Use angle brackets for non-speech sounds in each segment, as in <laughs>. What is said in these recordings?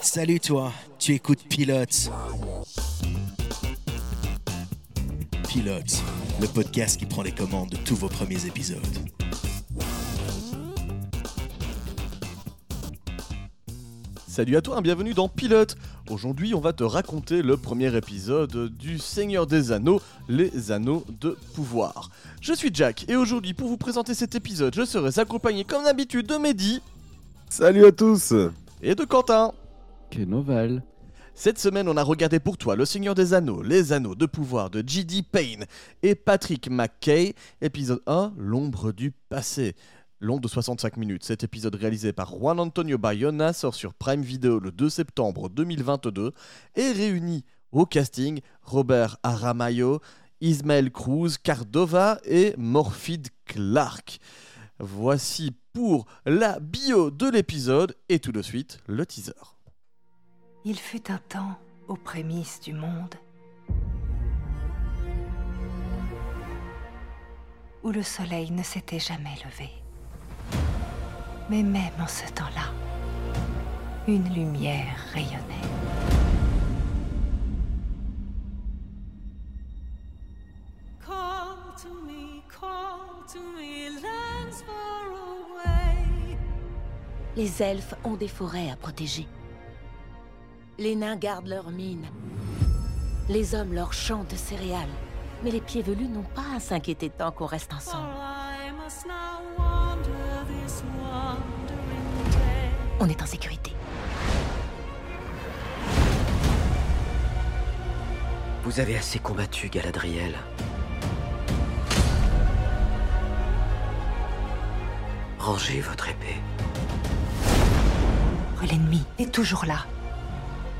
Salut toi, tu écoutes Pilote. Pilote, le podcast qui prend les commandes de tous vos premiers épisodes. Salut à toi, bienvenue dans Pilote. Aujourd'hui, on va te raconter le premier épisode du Seigneur des Anneaux, les Anneaux de Pouvoir. Je suis Jack et aujourd'hui, pour vous présenter cet épisode, je serai accompagné comme d'habitude de Mehdi Salut à tous et de Quentin. Quelle nouvelle Cette semaine, on a regardé pour toi Le Seigneur des Anneaux, les Anneaux de Pouvoir de J.D. Payne et Patrick McKay, épisode 1, L'ombre du passé. Long de 65 minutes, cet épisode réalisé par Juan Antonio Bayona sort sur Prime Video le 2 septembre 2022 et réunit au casting Robert Aramayo, Ismael Cruz, Cardova et Morphid Clark. Voici pour la bio de l'épisode et tout de suite le teaser. Il fut un temps aux prémices du monde où le soleil ne s'était jamais levé. Mais même en ce temps-là, une lumière rayonnait. Call to me, call to me, Les elfes ont des forêts à protéger. Les nains gardent leurs mines. Les hommes leur champs de céréales. Mais les pieds velus n'ont pas à s'inquiéter tant qu'on reste ensemble. On est en sécurité. Vous avez assez combattu, Galadriel. Rangez votre épée. L'ennemi est toujours là.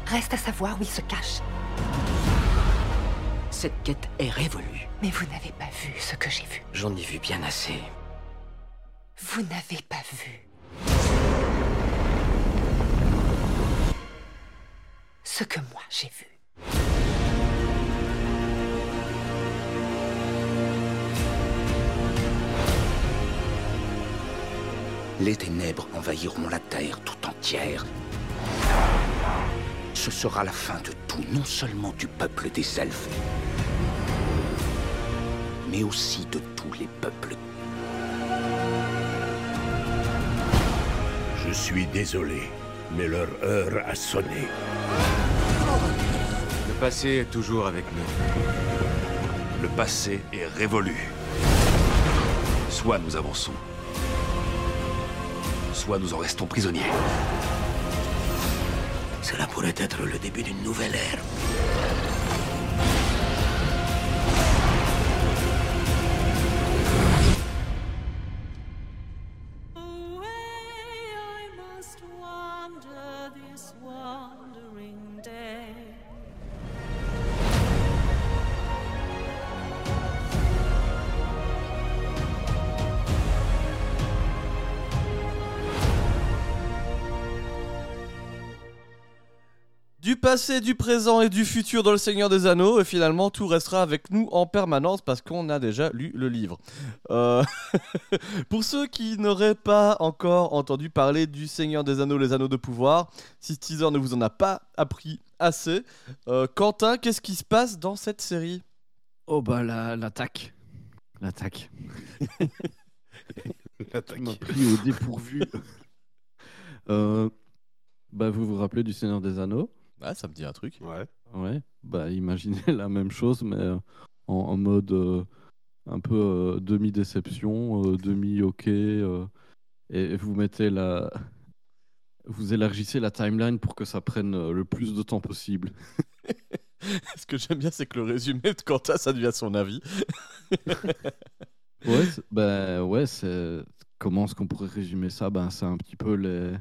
Reste à savoir où il se cache. Cette quête est révolue. Mais vous n'avez pas vu ce que j'ai vu. J'en ai vu bien assez. Vous n'avez pas vu. Ce que moi j'ai vu. Les ténèbres envahiront la terre tout entière. Ce sera la fin de tout, non seulement du peuple des elfes, mais aussi de tous les peuples. Je suis désolé, mais leur heure a sonné. Le passé est toujours avec nous. Le passé est révolu. Soit nous avançons, nous en restons prisonniers. Cela pourrait être le début d'une nouvelle ère. Passé, du présent et du futur dans le Seigneur des Anneaux, et finalement tout restera avec nous en permanence parce qu'on a déjà lu le livre. Euh, <laughs> Pour ceux qui n'auraient pas encore entendu parler du Seigneur des Anneaux, les Anneaux de Pouvoir, si teaser ne vous en a pas appris assez, euh, Quentin, qu'est-ce qui se passe dans cette série? Oh bah la- l'attaque. L'attaque. <laughs> <laughs> M'a pris au dépourvu. Euh, bah vous vous rappelez du Seigneur des Anneaux? Ah, ça me dit un truc. Ouais. Ouais. Bah imaginez <laughs> la même chose mais euh, en, en mode euh, un peu euh, demi-déception, euh, demi-ok. euh, et vous mettez la... <laughs> Vous élargissez la timeline pour que ça prenne le plus de temps possible. <laughs> Ce que j'aime bien, c'est que le résumé de Quentin, ça devient son avis. Ouais, bah ouais, c'est comment est-ce qu'on pourrait résumer ça? Ben c'est un petit peu les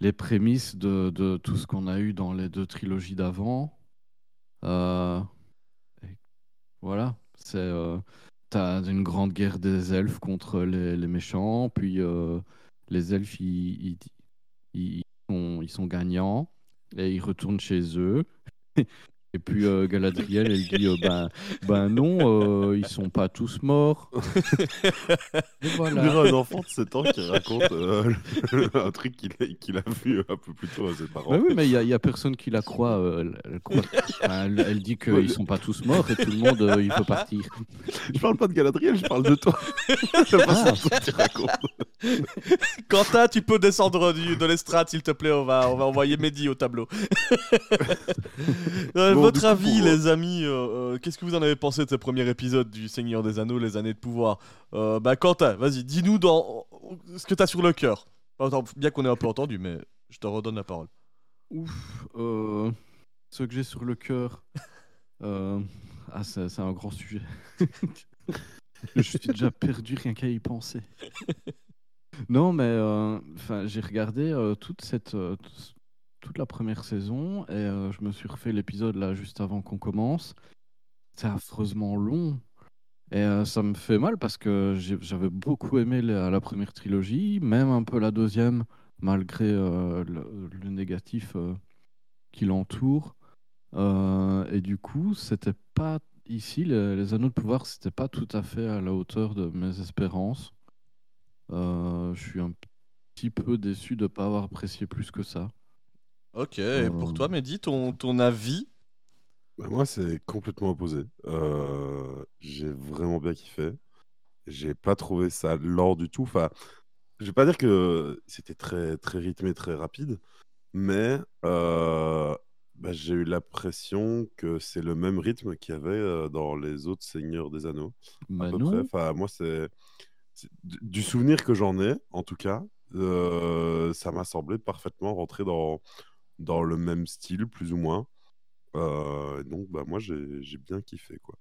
les prémices de, tout ce qu'on a eu dans les deux trilogies d'avant. Euh, Voilà, c'est euh, t'as une grande guerre des elfes contre les, méchants, puis euh, les elfes ils sont gagnants et ils retournent chez eux. <laughs> Et puis euh, Galadriel, elle dit euh, ben, ben non, euh, ils sont pas tous morts. <laughs> Et On dirait voilà. un enfant de 7 ans qui raconte euh, <laughs> un truc qu'il a, qu'il a vu un peu plus tôt à ses parents. Bah oui, mais il y, a- il y a personne qui la croit. euh, elle, elle croit- enfin, elle- elle dit qu'ils sont pas tous morts et tout le monde euh, il peut partir. Je parle pas de Galadriel, je parle de toi. <laughs> Tu racontes. Quentin, tu peux descendre du, de l'estrade, s'il te plaît. On va, on va envoyer Mehdi au tableau. Euh, Bon, votre avis, pour- les amis, euh, euh, qu'est-ce que vous en avez pensé de ce premier épisode du Seigneur des Anneaux, les années de pouvoir? Euh, Bah, Quentin, vas-y, dis-nous dans ce que t'as sur le cœur. Attends, bien qu'on ait un peu entendu, mais je te redonne la parole. Ouf, euh, ce que j'ai sur le cœur. <laughs> euh, ah, c'est un grand sujet. <laughs> Je suis déjà perdu rien qu'à y penser. <laughs> Non, mais euh, enfin, j'ai regardé euh, toute cette euh, toute la première saison et euh, je me suis refait l'épisode là juste avant qu'on commence. C'est affreusement long. Et euh, ça me fait mal parce que j'avais beaucoup aimé la, première trilogie, même un peu la deuxième, malgré euh, le, négatif qui l'entoure. Et du coup, c'était pas ici, les, les anneaux de pouvoir, c'était pas tout à fait à la hauteur de mes espérances. Je suis un petit peu déçu de pas avoir apprécié plus que ça. Ok, et pour Euh. toi, Mehdi, ton, ton avis Bah, moi, c'est complètement opposé. Euh, j'ai vraiment bien kiffé. J'ai pas trouvé ça lent du tout. Enfin, je vais pas dire que c'était très, très rythmé, très rapide, mais euh, bah, j'ai eu l'impression que c'est le même rythme qu'il y avait euh, dans les autres Seigneurs des Anneaux. Bah à peu non. près. Enfin, moi, c'est du du souvenir que j'en ai, en tout cas, euh, ça m'a semblé parfaitement rentrer dans, dans le même style, plus ou moins. Euh, donc, bah, moi, j'ai bien kiffé, quoi.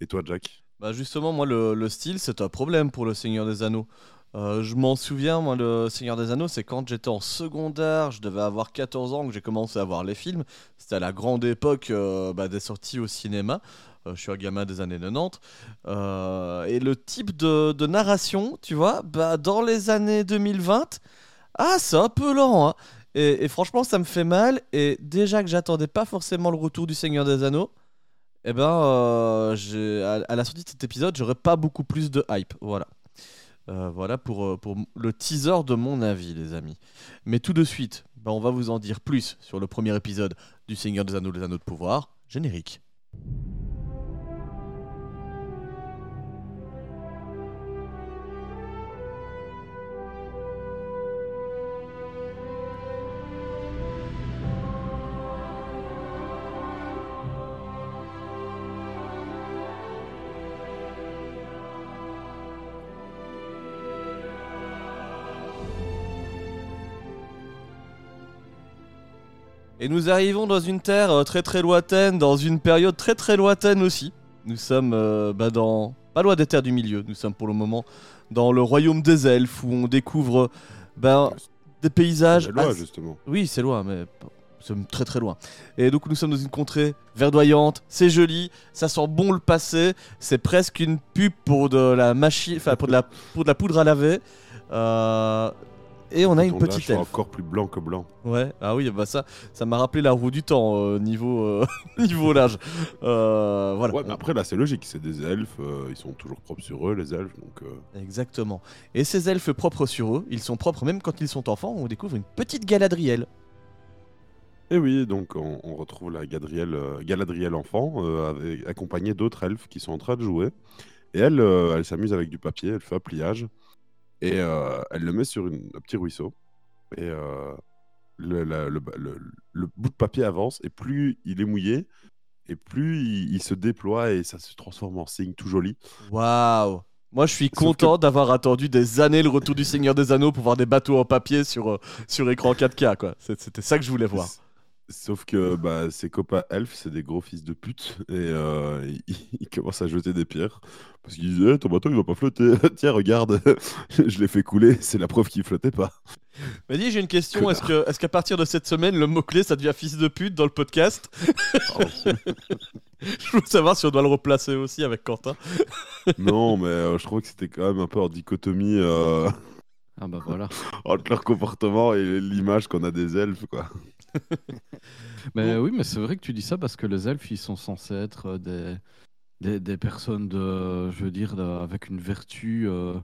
Et toi, Jack? Bah justement, moi, le, le style, c'est un problème pour le Seigneur des Anneaux. Euh, je m'en souviens, moi, le Seigneur des Anneaux, c'est quand j'étais en secondaire, je devais avoir 14 ans que j'ai commencé à voir les films. C'était à la grande époque euh, bah, des sorties au cinéma. Euh, je suis un gamin des années 90. Euh, et le type de, de narration, tu vois, bah, dans les années 2020, ah, c'est un peu lent. hein. Et, franchement, ça me fait mal. Et déjà que j'attendais pas forcément le retour du Seigneur des Anneaux, eh ben, euh, à, la sortie de cet épisode, j'aurais pas beaucoup plus de hype. Voilà. Euh, voilà pour, euh, le teaser de mon avis, les amis. Mais tout de suite, ben, on va vous en dire plus sur le premier épisode du Seigneur des Anneaux, les Anneaux de Pouvoir. Générique. Et nous arrivons dans une terre euh, très très lointaine, dans une période très très lointaine aussi. Nous sommes euh, bah, dans. pas loin des terres du milieu, nous sommes pour le moment dans le royaume des elfes où on découvre ben, des paysages. C'est loin, assez- justement. Oui, c'est loin, mais nous sommes très très loin. Et donc nous sommes dans une contrée verdoyante, c'est joli, ça sent bon le passé, c'est presque une pub pour de la machine, enfin pour de la, pour de la poudre à laver. Euh, et on a une petite elfe. encore plus blanc que blanc. Ouais, ah oui, bah ça, ça m'a rappelé la roue du temps euh, niveau euh, <laughs> niveau l'âge. Euh, voilà. Ouais, mais après, là, c'est logique. C'est des elfes. euh, ils sont toujours propres sur eux, les elfes. Donc, Exactement. Et ces elfes propres sur eux, ils sont propres même quand ils sont enfants. On découvre une petite Galadriel. Et oui, donc on, on retrouve la Gadriel, Galadriel enfant, avec- accompagnée d'autres elfes qui sont en train de jouer. Et elle, elle s'amuse avec du papier, elle fait un pliage. Et euh, elle le met sur une- un petit ruisseau. Et euh, le, la- le- le- le bout de papier avance, et plus il est mouillé, et plus il, il se déploie, et ça se transforme en signe tout joli. Waouh Moi, je suis content d'avoir attendu des années le retour du Seigneur des Anneaux pour voir des bateaux en papier sur, euh, sur écran 4K, quoi. C'est- C'était ça que je voulais voir. Sauf que bah, ses copains elfes, c'est des gros fils de pute, et euh, <laughs> ils, ils commencent à jeter des pierres. Parce qu'ils disent Eh, ton bateau il va pas flotter. <laughs> Tiens, regarde, <laughs> je l'ai fait couler, c'est la preuve qu'il flottait pas. Mais dis, j'ai une question. Est-ce que, est-ce qu'à partir de cette semaine, le mot-clé, ça devient fils de pute dans le podcast? Je veux savoir si on doit le replacer aussi avec Quentin. non, mais euh, je trouve que c'était quand même un peu en dichotomie euh, Ah bah voilà. entre leur comportement et l'image qu'on a des elfes, quoi. Mais oui, mais c'est vrai que tu dis ça parce que les elfes, ils sont censés être euh, des, des, des personnes de, je veux dire, de- avec une vertu euh,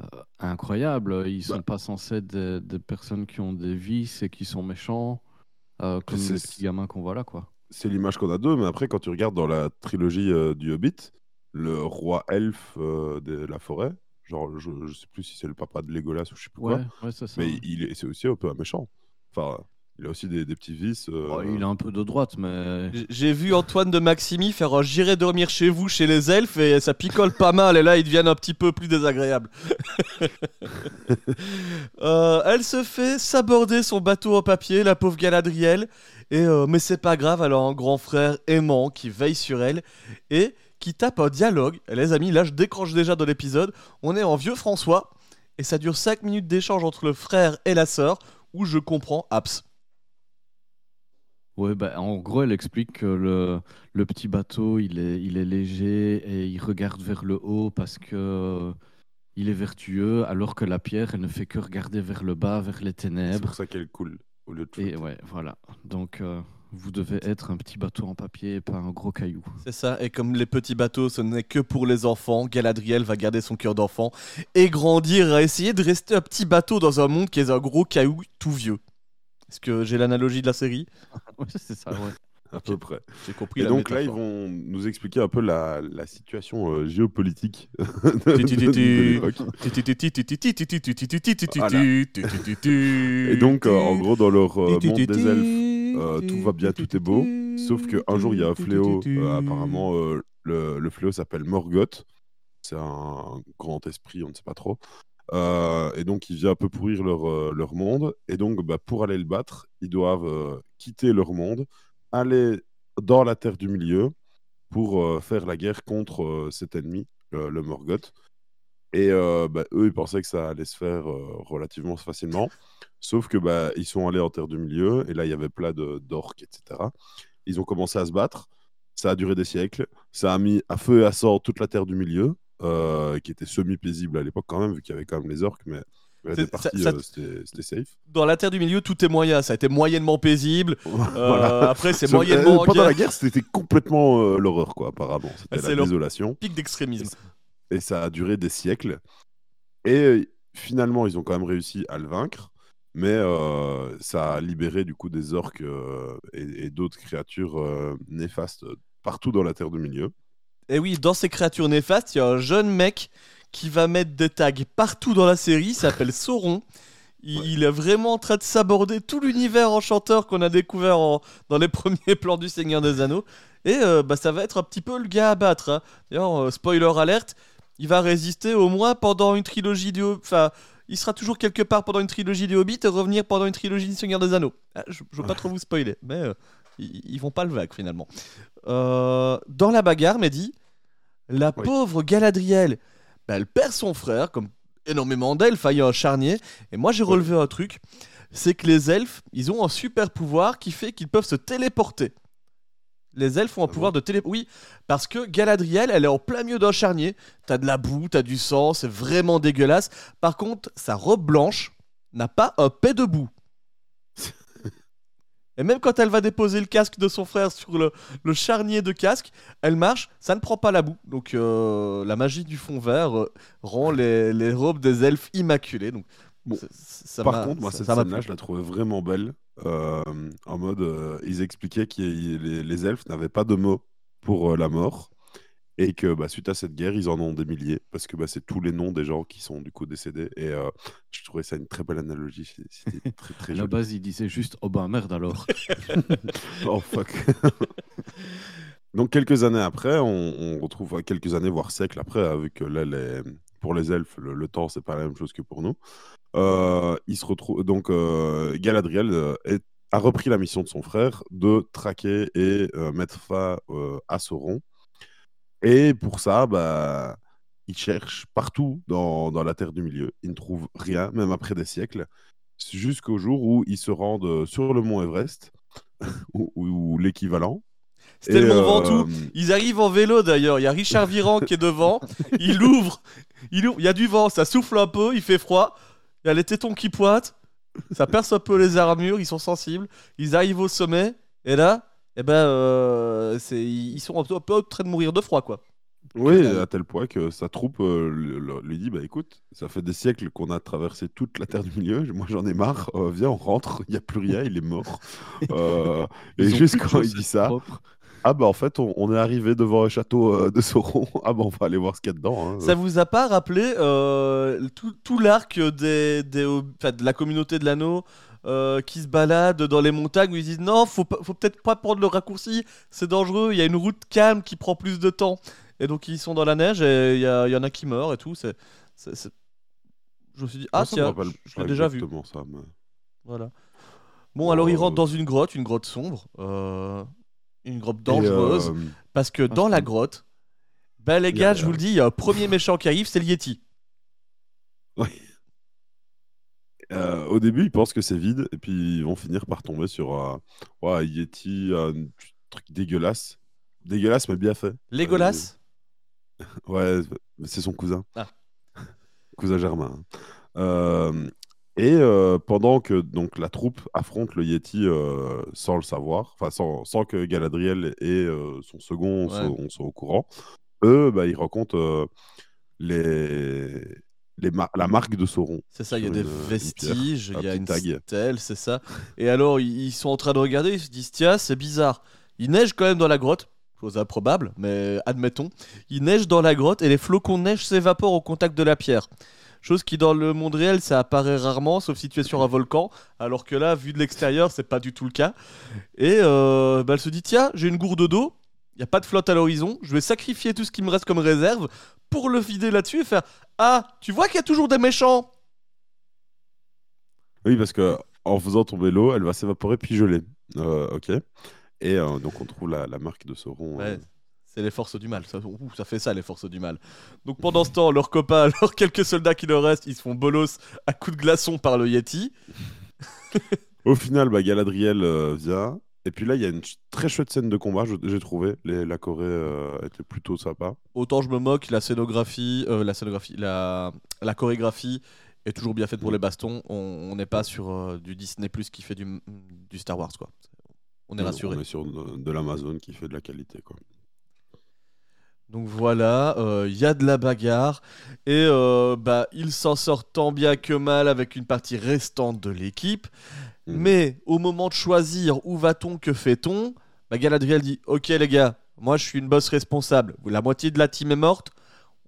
euh, incroyable. Ils sont Bah. pas censés être des, des personnes qui ont des vices et qui sont méchants, euh, comme les petits gamins qu'on voit là, quoi. C'est l'image qu'on a d'eux, mais après, quand tu regardes dans la trilogie du Hobbit, le roi elfe de la forêt, genre, je, je sais plus si c'est le papa de Legolas ou je sais plus Ouais, quoi, ouais, c'est ça. mais il est, c'est aussi un peu un méchant. Enfin, il a aussi des, des petits vices. euh, Oh, il est un peu de droite, mais J'ai vu Antoine de Maximi faire un J'irai dormir chez vous, chez les elfes, et ça picole pas mal, et là ils deviennent un petit peu plus désagréables. <laughs> Euh, elle se fait saborder son bateau en papier, la pauvre Galadriel, et, euh, mais c'est pas grave, elle a un grand frère aimant qui veille sur elle, et qui tape un dialogue. Et les amis, là je décroche déjà de l'épisode, on est en vieux François, et ça dure 5 minutes d'échange entre le frère et la sœur, où je comprends Abs. Ouais, bah, en gros, elle explique que le, le petit bateau, il est, il est léger et il regarde vers le haut parce que euh, il est vertueux, alors que la pierre, elle ne fait que regarder vers le bas, vers les C'est ténèbres. pour ça qu'elle coule au lieu de Et flotter. ouais, voilà. Donc, euh, vous devez être un petit bateau en papier et pas un gros caillou. C'est ça, et comme les petits bateaux, ce n'est que pour les enfants, Galadriel va garder son cœur d'enfant et grandir à essayer de rester un petit bateau dans un monde qui est un gros caillou tout vieux. Est-ce que j'ai l'analogie de la série Oui, c'est ça, à peu près. J'ai compris. Et donc là, ils vont nous expliquer un peu la, situation géopolitique. Et donc, en gros, dans leur euh, monde des elfes, tout va bien, tout est beau. Sauf qu'un jour, il y a un fléau. apparemment, le, le, fléau s'appelle Morgoth. C'est un grand esprit, on ne sait pas trop. Euh, et donc, il vient un peu pourrir leur, euh, monde. Et donc, bah, pour aller le battre, ils doivent euh, quitter leur monde, aller dans la Terre du Milieu pour faire la guerre contre cet ennemi, le, Morgoth. Et bah, eux, ils pensaient que ça allait se faire relativement facilement. Sauf que bah, ils sont allés en Terre du Milieu, et là, il y avait plein d'orques, etc. Ils ont commencé à se battre. Ça a duré des siècles. Ça a mis à feu et à sang toute la Terre du Milieu, euh, qui était semi-paisible à l'époque quand même, vu qu'il y avait quand même les orques, mais mais C'est- des parties, ça- ça- euh, c'était safe. Dans la Terre du Milieu, tout est moyen. Ça a été moyennement paisible. <laughs> Euh, Voilà. Après, c'est Sauf- moyennement en pendant la guerre. c'était complètement l'horreur, quoi, apparemment. C'était la désolation. Pic d'extrémisme. Et ça a duré des siècles. Et finalement, ils ont quand même réussi à le vaincre. Mais euh, ça a libéré du coup des orques euh, et, et d'autres créatures euh, néfastes partout dans la Terre du Milieu. Et oui, dans ces créatures néfastes, il y a un jeune mec qui va mettre des tags partout dans la série. Il s'appelle Sauron. Il, il est vraiment en train de s'aborder tout l'univers enchanteur qu'on a découvert en- dans les <laughs> premiers plans du Seigneur des Anneaux. Et euh, bah, ça va être un petit peu le gars à battre. hein. D'ailleurs, euh, spoiler alerte, il va résister au moins pendant une trilogie du... Enfin, il sera toujours quelque part pendant une trilogie du Hobbit et revenir pendant une trilogie du Seigneur des Anneaux. Ah, je ne veux pas trop vous spoiler, mais euh, ils, ils vont pas le vague finalement. Euh, dans la bagarre, Mehdi, la Oui. pauvre Galadriel, bah, elle perd son frère, comme énormément d'elfes, hein, il y a un charnier. Et moi j'ai relevé un truc, c'est que les elfes, ils ont un super pouvoir qui fait qu'ils peuvent se téléporter. Les elfes ont un Ah pouvoir de télé... Oui, parce que Galadriel, elle est en plein milieu d'un charnier. T'as de la boue, t'as du sang, c'est vraiment dégueulasse. Par contre, sa robe blanche n'a pas un pet de boue. Et même quand elle va déposer le casque de son frère sur le, le charnier de casque, elle marche, ça ne prend pas la boue. Donc euh, la magie du fond vert euh, rend les, les robes des elfes immaculées. Donc, Bon, ça- ça Par contre, moi, ça- cette scène-là, je la trouvais vraiment belle. euh, en mode, ils expliquaient que les, les elfes n'avaient pas de mots pour la mort. Et que bah, suite à cette guerre, ils en ont des milliers. Parce que bah, c'est tous les noms des gens qui sont du coup décédés. Et euh, je trouvais ça une très belle analogie. C'était <laughs> très très À la base, il disait juste Oh ben merde alors. <laughs> Oh fuck. <laughs> Donc quelques années après, on, on retrouve quelques années voire siècles après, euh, vu que là, les- pour les elfes, le, le temps c'est pas la même chose que pour nous. Euh, il se retrouve donc euh, Galadriel est- a repris la mission de son frère de traquer et euh, mettre fin à Sauron. Et pour ça, bah, il cherche partout dans, dans la Terre du Milieu. Il ne trouve rien, même après des siècles, jusqu'au jour où ils se rendent euh, sur le mont Everest, <laughs> ou, ou- ou l'équivalent. C'était le Mont euh, Ventoux. Ils arrivent en vélo d'ailleurs. Il y a Richard Viran qui est devant. Il ouvre. Il ouvre. Il y a du vent. Ça souffle un peu. Il fait froid. Il y a les tétons qui pointent. Ça perce un peu les armures, ils sont sensibles, ils arrivent au sommet, et là, eh ben, euh, c'est- ils sont un peu, un peu en train de mourir de froid, quoi. Oui, à tel point que sa troupe euh, lui dit bah écoute, ça fait des siècles qu'on a traversé toute la terre du milieu, moi j'en ai marre, euh, viens on rentre, il n'y a plus rien, il est mort. <laughs> Euh, et juste quand il dit ça, ah bah en fait on, on est arrivé devant un château euh, de Sauron, <laughs> ah bah on va aller voir ce qu'il y a dedans. hein. Ça vous a pas rappelé euh, tout, tout l'arc des, des, enfin, de la communauté de l'anneau euh, qui se balade dans les montagnes où ils disent non, faut, peut-être pas prendre le raccourci, c'est dangereux, il y a une route calme qui prend plus de temps. Et donc ils sont dans la neige et il y, en a qui meurent et tout. C'est, Je me suis dit, ah Moi, ça tiens, je l'ai déjà vu. exactement ça, mais- Voilà. Bon, alors ils rentrent dans une grotte, une grotte sombre, euh, une grotte dangereuse, euh, parce que ah, dans la grotte, bah les gars, je vous le dis, il y a un premier méchant qui arrive, c'est le Yeti. Oui. Euh, au début, ils pensent que c'est vide, et puis ils vont finir par tomber sur ouais, un Yeti, un truc dégueulasse. Dégueulasse, mais bien fait. Legolas Euh, <laughs> ouais, c'est son cousin. Ah. <laughs> cousin Germain. Euh, et euh, pendant que donc, la troupe affronte le Yeti euh, sans le savoir, enfin sans, sans que Galadriel et euh, son second Ouais. soient, au courant, eux, bah, ils racontent euh, les, les mar- la marque de Sauron. C'est ça, il y a des pierre, vestiges, il y a une tag. stèle, c'est ça. Et alors, ils ils sont en train de regarder, ils se disent, tiens, c'est bizarre. Il neige quand même dans la grotte, chose improbable, mais admettons. Il neige dans la grotte et les flocons de neige s'évaporent au contact de la pierre. Chose qui, dans le monde réel, ça apparaît rarement, sauf si tu es sur un volcan, alors que là, vu de l'extérieur, c'est pas du tout le cas. Et euh, bah, elle se dit, tiens, j'ai une gourde d'eau, il n'y a pas de flotte à l'horizon, je vais sacrifier tout ce qui me reste comme réserve pour le vider là-dessus et faire, ah, tu vois qu'il y a toujours des méchants Oui, parce que en faisant tomber l'eau, elle va s'évaporer puis geler. Euh, ok. Et euh, donc on trouve la, la marque de Sauron. euh, Ouais, c'est les forces du mal. Ça, ouh, ça fait ça, les forces du mal. Donc pendant ce temps, leurs copains, <laughs> leurs quelques soldats qui leur restent, ils se font bolos à coups de glaçon par le Yeti. <laughs> Au final, bah, Galadriel euh, vient. Et puis là, il y a une très chouette scène de combat, j'ai trouvé. Les- la Corée euh, était plutôt sympa. Autant je me moque, la scénographie, euh, la scénographie, la, la chorégraphie est toujours bien faite pour les bastons. On n'est pas sur euh, du Disney Plus qui fait du, du Star Wars, quoi. On est rassuré. On est sur de, de l'Amazon qui fait de la qualité. Quoi. Donc voilà, euh, il y a de la bagarre et euh, bah, il s'en sort tant bien que mal avec une partie restante de l'équipe. Mhm. Mais au moment de choisir où va-t-on, que fait-on, bah, Galadriel dit Ok les gars, moi je suis une boss responsable. La moitié de la team est morte.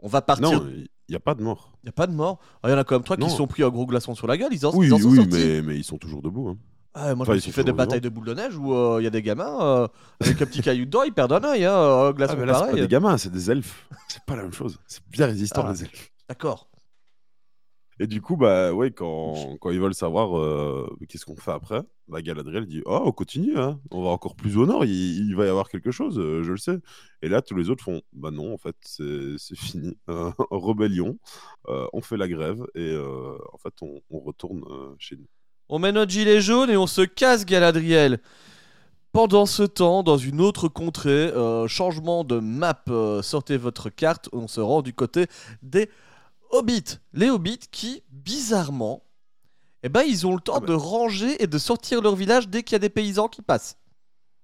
On va partir. Non, il n'y a pas de mort. Il n'y a pas de mort. Ah, Il y en a quand même trois qui Non. sont pris un gros glaçon sur la gueule. Ils en, Oui, ils en sont oui, sortis. mais, mais ils sont toujours debout. hein. Ah, moi, Enfin, je me suis fait des batailles de boules de neige où euh, il y a des gamins euh, avec un petit caillou dedans, ils perdent un œil. Hein, un glaçon Ah, mais là, c'est pas des gamins, c'est des elfes. C'est pas la même chose. C'est bien résistant, Ah. les elfes. D'accord. Et du coup, bah ouais, quand, quand ils veulent savoir euh, qu'est-ce qu'on fait après, bah, Galadriel dit Oh, on continue, hein. on va encore plus au nord, il, il va y avoir quelque chose, euh, je le sais. Et là, tous les autres font Bah non, en fait, c'est fini. Euh, <laughs> rébellion, euh, on fait la grève et euh, en fait, on, on retourne euh, chez nous. On met notre gilet jaune et on se casse, Galadriel. Pendant ce temps, dans une autre contrée, euh, changement de map, euh, sortez votre carte, on se rend du côté des hobbits. Les hobbits qui, bizarrement, eh ben, ils ont le temps Ah bah. de ranger et de sortir leur village dès qu'il y a des paysans qui passent.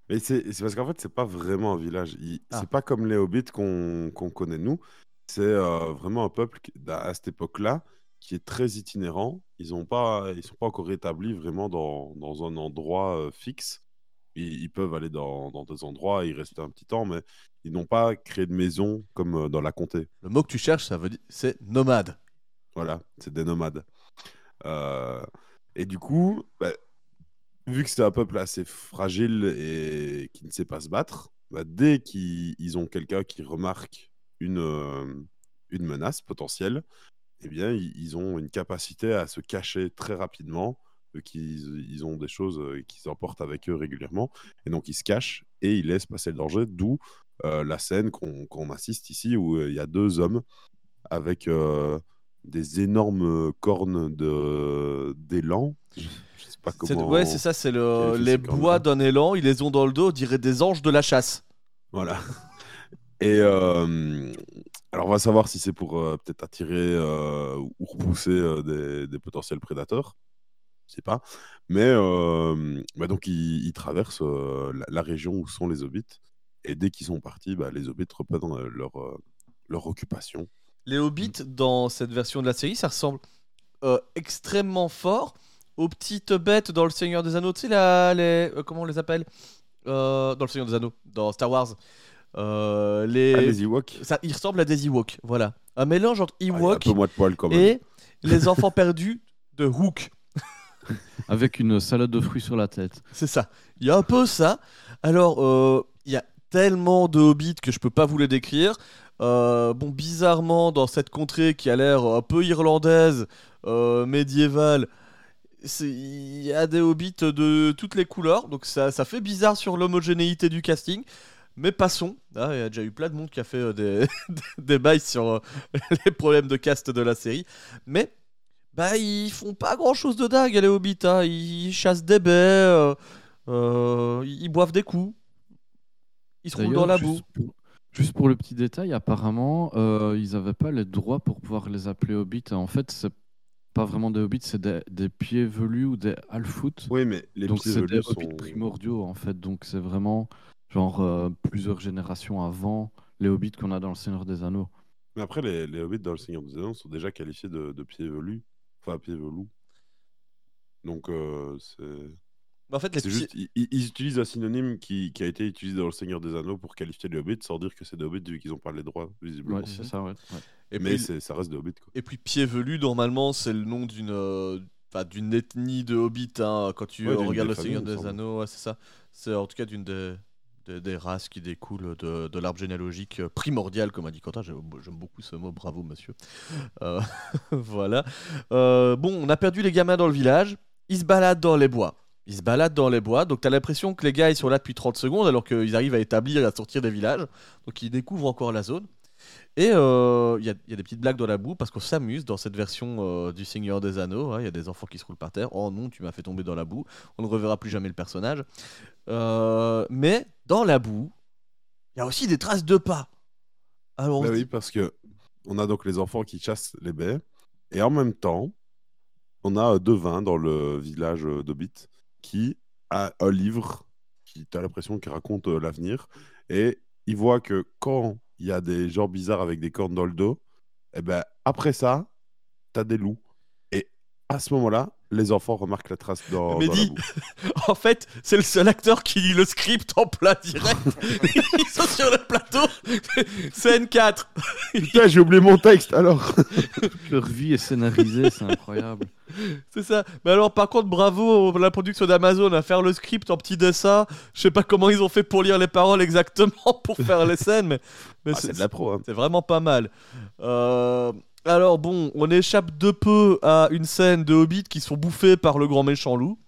Mais c'est parce qu'en fait, c'est pas vraiment un village. Il- Ah. C'est pas comme les hobbits qu'on connaît nous. C'est euh, vraiment un peuple qui- à cette époque-là qui est très itinérant. Ils ont pas, ils sont pas encore établis vraiment dans, dans un endroit euh, fixe. Ils, ils peuvent aller dans, dans des endroits, y rester un petit temps, mais ils n'ont pas créé de maison comme euh, dans la comté. Le mot que tu cherches, ça veut dire, c'est nomade. Voilà, c'est des nomades. Euh, et du coup, bah, vu que c'est un peuple assez fragile et qui ne sait pas se battre, bah, dès qu'ils ils ont quelqu'un qui remarque une, une menace potentielle, eh bien, ils, ont une capacité à se cacher très rapidement, vu qu'ils ils ont des choses euh, qu'ils emportent avec eux régulièrement. Et donc, ils se cachent et ils laissent passer le danger, d'où euh, la scène qu'on assiste ici, où euh, il y a deux hommes avec euh, des énormes cornes d'élan. Je, je sais pas comment. Ouais, c'est ça, c'est le, les bois d'un élan, ils les ont dans le dos, on dirait des anges de la chasse. Voilà. Et euh, alors, on va savoir si c'est pour euh, peut-être attirer euh, ou repousser des, des potentiels prédateurs. sais pas. Mais bah donc ils, ils traversent la, la région où sont les hobbits. Et dès qu'ils sont partis, bah, les hobbits reprennent leur, leur occupation. Les hobbits, dans cette version de la série, ça ressemble extrêmement fort aux petites bêtes dans Le Seigneur des Anneaux. Tu sais, les, euh, comment on les appelle? Dans Le Seigneur des Anneaux, dans Star Wars. Euh, les... Ah, les Ewoks ça, Ils ressemblent à des Ewoks, voilà. Un mélange entre Ah, il Ewoks peu moins de poils quand même. et les enfants perdus de Hook. <laughs> Avec une salade de fruits sur la tête. C'est ça. Il y a un peu ça. Alors, euh, il y a tellement de hobbits que je peux pas vous les décrire. Euh, bon, bizarrement, dans cette contrée qui a l'air un peu irlandaise, euh, médiévale, il y a des hobbits de toutes les couleurs. Donc, ça, ça fait bizarre sur l'homogénéité du casting. Mais passons. Ah, Il y a déjà eu plein de monde qui a fait euh, des, <laughs> des bails sur euh, <laughs> les problèmes de cast de la série. Mais bah, ils font pas grand chose de dingue, les hobbits. hein. Ils chassent des baies, euh, euh, ils boivent des coups, ils se roulent dans la juste boue. pour- Juste pour le petit détail, apparemment, euh, ils n'avaient pas les droits pour pouvoir les appeler hobbits. En fait, c'est pas vraiment des hobbits, c'est des, des pieds velus ou des half-foot. Oui, mais les donc pieds c'est des velus hobbits sont- primordiaux en fait. Donc c'est vraiment genre euh, plusieurs générations avant les hobbits qu'on a dans le Seigneur des Anneaux. Mais après, les, les hobbits dans le Seigneur des Anneaux sont déjà qualifiés de, de pieds velus. Enfin, pieds velus. Donc, euh, c'est. Bah, en fait, les C'est pieds- juste, ils, utilisent un synonyme qui, qui a été utilisé dans le Seigneur des Anneaux pour qualifier les hobbits sans dire que c'est des hobbits vu qu'ils n'ont pas les droits, visiblement. Ouais, c'est ça, ouais. ouais. Et Mais puis- ça reste des hobbits, quoi. Et puis pied velu, normalement, c'est le nom d'une euh, enfin, d'une ethnie de hobbits. hein, quand tu Ouais, regardes des le Seigneur des. Anneaux, ouais, c'est ça. C'est en tout cas d'une des, des, races qui découlent de, l'arbre généalogique euh, primordial, comme a dit Quentin. J'aime beaucoup ce mot, bravo monsieur. Euh, <laughs> voilà. Euh, bon, on a perdu les gamins dans le village. Ils se baladent dans les bois. Ils se baladent dans les bois, donc t'as l'impression que les gars ils sont là depuis 30 secondes alors qu'ils arrivent à établir et à sortir des villages. Donc ils découvrent encore la zone. Et il y, a, des petites blagues dans la boue parce qu'on s'amuse dans cette version du Seigneur des Anneaux. hein. Il y a des enfants qui se roulent par terre. Oh non, tu m'as fait tomber dans la boue. On ne reverra plus jamais le personnage. Mais dans la boue, il y a aussi des traces de pas. Alors, Bah oui, parce que on a donc les enfants qui chassent les baies, et en même temps, on a euh, Devin dans le village euh, d'Hobbit qui a un livre qui, t'as l'impression qu'il raconte euh, l'avenir, et il voit que quand il y a des gens bizarres avec des cornes dans le dos, et ben après ça, t'as des loups. À ce moment-là, les enfants remarquent la trace dans, Mais dans la dis- boue. <laughs> en fait, c'est le seul acteur qui lit le script en plein direct. <laughs> Ils sont sur le plateau. <laughs> Scène 4. Putain, j'ai oublié mon texte alors. Leur vie est scénarisée, c'est incroyable. C'est ça. Mais alors, par contre, bravo à la production d'Amazon à faire le script en petit dessin. Je sais pas comment ils ont fait pour lire les paroles exactement pour faire les scènes, mais, mais Ah, c'est de la pro. hein. c'est vraiment pas mal. Euh, alors bon, on échappe de peu à une scène de hobbits qui sont bouffés par le grand méchant loup.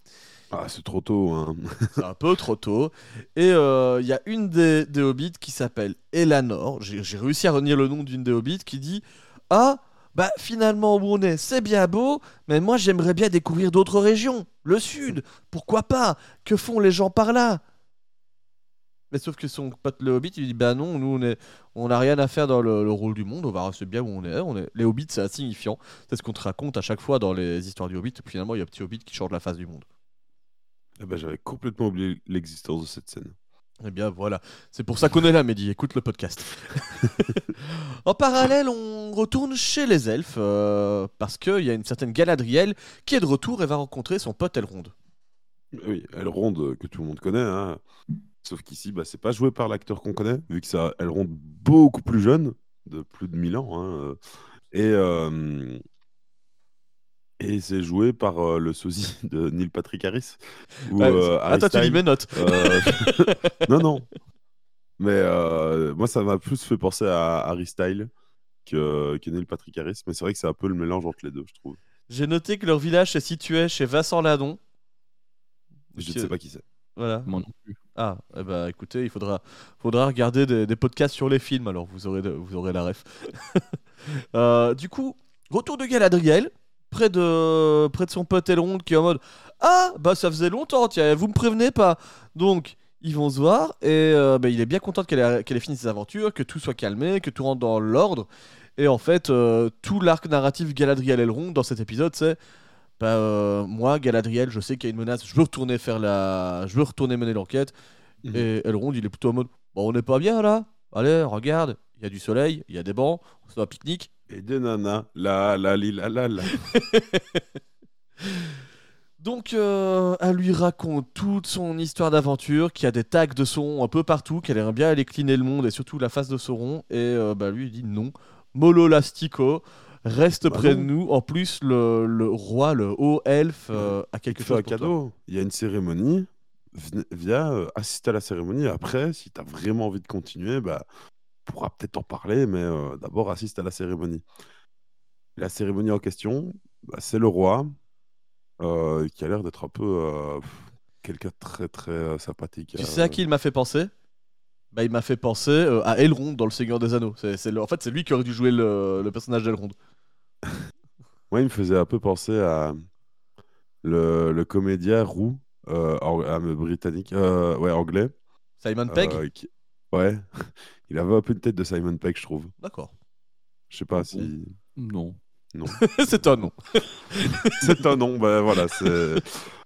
Ah, c'est trop tôt. Hein. <laughs> C'est un peu trop tôt. Et euh, il y a une des, des hobbits qui s'appelle Elanor. J'ai j'ai réussi à retenir le nom d'une des hobbits qui dit Ah, bah finalement où on est, c'est bien beau, mais moi j'aimerais bien découvrir d'autres régions. Le sud, pourquoi pas? Que font les gens par là? Mais sauf que son pote le hobbit, il dit bah non, nous on est, on n'a rien à faire dans le, le rôle du monde, on va rester bien où on est. On est... Les hobbits c'est insignifiant, c'est ce qu'on te raconte à chaque fois dans les histoires du hobbit. Finalement il y a un petit hobbit qui change la face du monde. Eh ben, J'avais complètement oublié l'existence de cette scène. Eh bien voilà, c'est pour ça qu'on est là, Mehdi, écoute le podcast. <laughs> en parallèle, on retourne chez les elfes, euh, parce qu'il y a une certaine Galadriel qui est de retour et va rencontrer son pote Elrond. Oui, Elrond, euh, que tout le monde connaît. hein. Sauf qu'ici, bah, c'est pas joué par l'acteur qu'on connaît, vu que c'est Elrond beaucoup plus jeune, de plus de 1000 ans. hein, euh. Et, euh, et c'est joué par euh, le sosie <laughs> de Neil Patrick Harris. ou, Ouais, euh, Harry attends, tu lis mes notes. Euh, <laughs> non, non. Mais euh, moi, ça m'a plus fait penser à Harry Style que, que Neil Patrick Harris. Mais c'est vrai que c'est un peu le mélange entre les deux, je trouve. J'ai noté que leur village se situait chez Vincent Ladon. Je ne sais pas qui c'est. Voilà. Moi non plus. Ah, eh ben, écoutez, il faudra, faudra regarder des, podcasts sur les films, alors vous aurez, vous aurez la ref. <laughs> Euh, du coup, retour de Galadriel, près de, près de son pote Elrond, qui est en mode Ah, bah ça faisait longtemps, tiens, vous me prévenez pas. Donc, ils vont se voir, et euh, bah, il est bien content qu'elle ait, ait fini ses aventures, que tout soit calmé, que tout rentre dans l'ordre. Et en fait, euh, tout l'arc narratif Galadriel Elrond dans cet épisode, c'est bah, euh, moi, Galadriel, je sais qu'il y a une menace, je veux retourner faire la. Je veux retourner mener l'enquête. Mhm. Et Elrond, il est plutôt en mode Bon, on n'est pas bien là Allez, regarde, il y a du soleil, il y a des bancs, on se fait un pique-nique. Et des nanas. La la la la la. <laughs> Donc, euh, elle lui raconte toute son histoire d'aventure, qu'il y a des tags de Sauron un peu partout, qu'elle aimerait bien aller cleaner le monde et surtout la face de Sauron. Et euh, bah, lui, il dit non. Molo Lastico, reste Bah près non. de nous. En plus, le, le roi, le haut elfe, euh, a quelque chose un pour toi. cadeau. Il y a une cérémonie. Viens euh, assister à la cérémonie. Après, si tu as vraiment envie de continuer, bah, on pourra peut-être en parler, mais euh, d'abord assiste à la cérémonie. La cérémonie en question, bah, c'est le roi euh, qui a l'air d'être un peu quelqu'un de très très sympathique. Tu sais à qui il m'a fait penser? Bah, Il m'a fait penser euh, à Elrond dans Le Seigneur des Anneaux. C'est, En fait, c'est lui qui aurait dû jouer le, le personnage d'Elrond. Moi, il me faisait un peu penser à le, le comédien roux, euh, ang- ah, mais britannique, euh, ouais, anglais. Simon Pegg euh, qui- Ouais, <laughs> il avait un peu une tête de Simon Pegg, je trouve. D'accord. Je sais pas si. Non. Non. <laughs> c'est un nom. <laughs> c'est un nom, ben voilà. c'est-